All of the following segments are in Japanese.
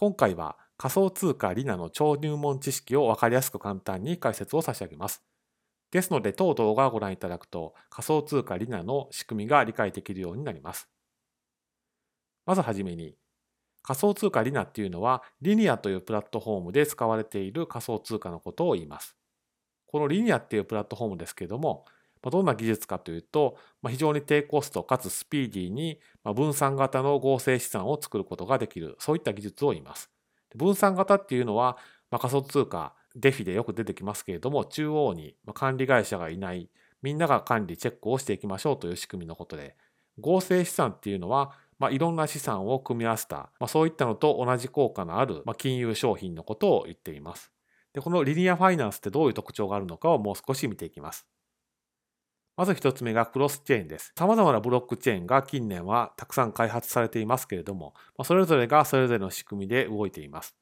今回は仮想通貨リナの超入門知識をわかりやすく簡単に解説を差し上げます。ですので、当動画をご覧いただくと仮想通貨リナの仕組みが理解できるようになります。まずはじめに、仮想通貨リナっていうのはリニアというプラットフォームで使われている仮想通貨のことを言います。このリニアっていうプラットフォームですけれども、まどんな技術かというと、ま非常に低コストかつスピーディーに分散型の合成資産を作ることができる、そういった技術を言います。分散型っていうのは、ま仮想通貨、デフィでよく出てきますけれども、中央に管理会社がいない、みんなが管理、チェックをしていきましょうという仕組みのことで、合成資産っていうのは、まあ、いろんな資産を組み合わせた、まあ、そういったのと同じ効果のある、まあ、金融商品のことを言っています。で、このリニアファイナンスってどういう特徴があるのかをもう少し見ていきます。まず一つ目がクロスチェーンです。様々なブロックチェーンが近年はたくさん開発されていますけれども、それぞれがそれぞれの仕組みで動いています。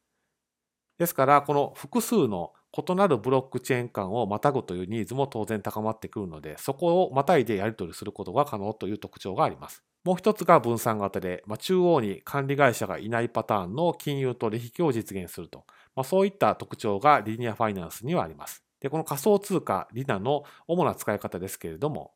ですから、この複数の異なるブロックチェーン間をまたぐというニーズも当然高まってくるので、そこをまたいでやり取りすることが可能という特徴があります。もう一つが分散型で、まあ、中央に管理会社がいないパターンの金融取引を実現すると、まあ、そういった特徴がリニアファイナンスにはあります。で、この仮想通貨リナの主な使い方ですけれども、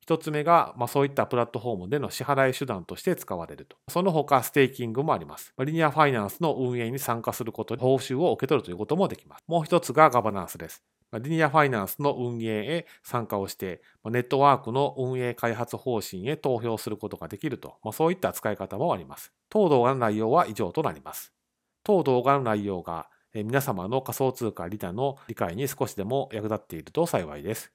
一つ目が、まあ、そういったプラットフォームでの支払い手段として使われると。その他、ステーキングもあります。リニアファイナンスの運営に参加することで報酬を受け取るということもできます。もう一つがガバナンスです。リニアファイナンスの運営へ参加をして、ネットワークの運営開発方針へ投票することができると、まあ、そういった使い方もあります。当動画の内容は以上となります。当動画の内容が皆様の仮想通貨リタの理解に少しでも役立っていると幸いです。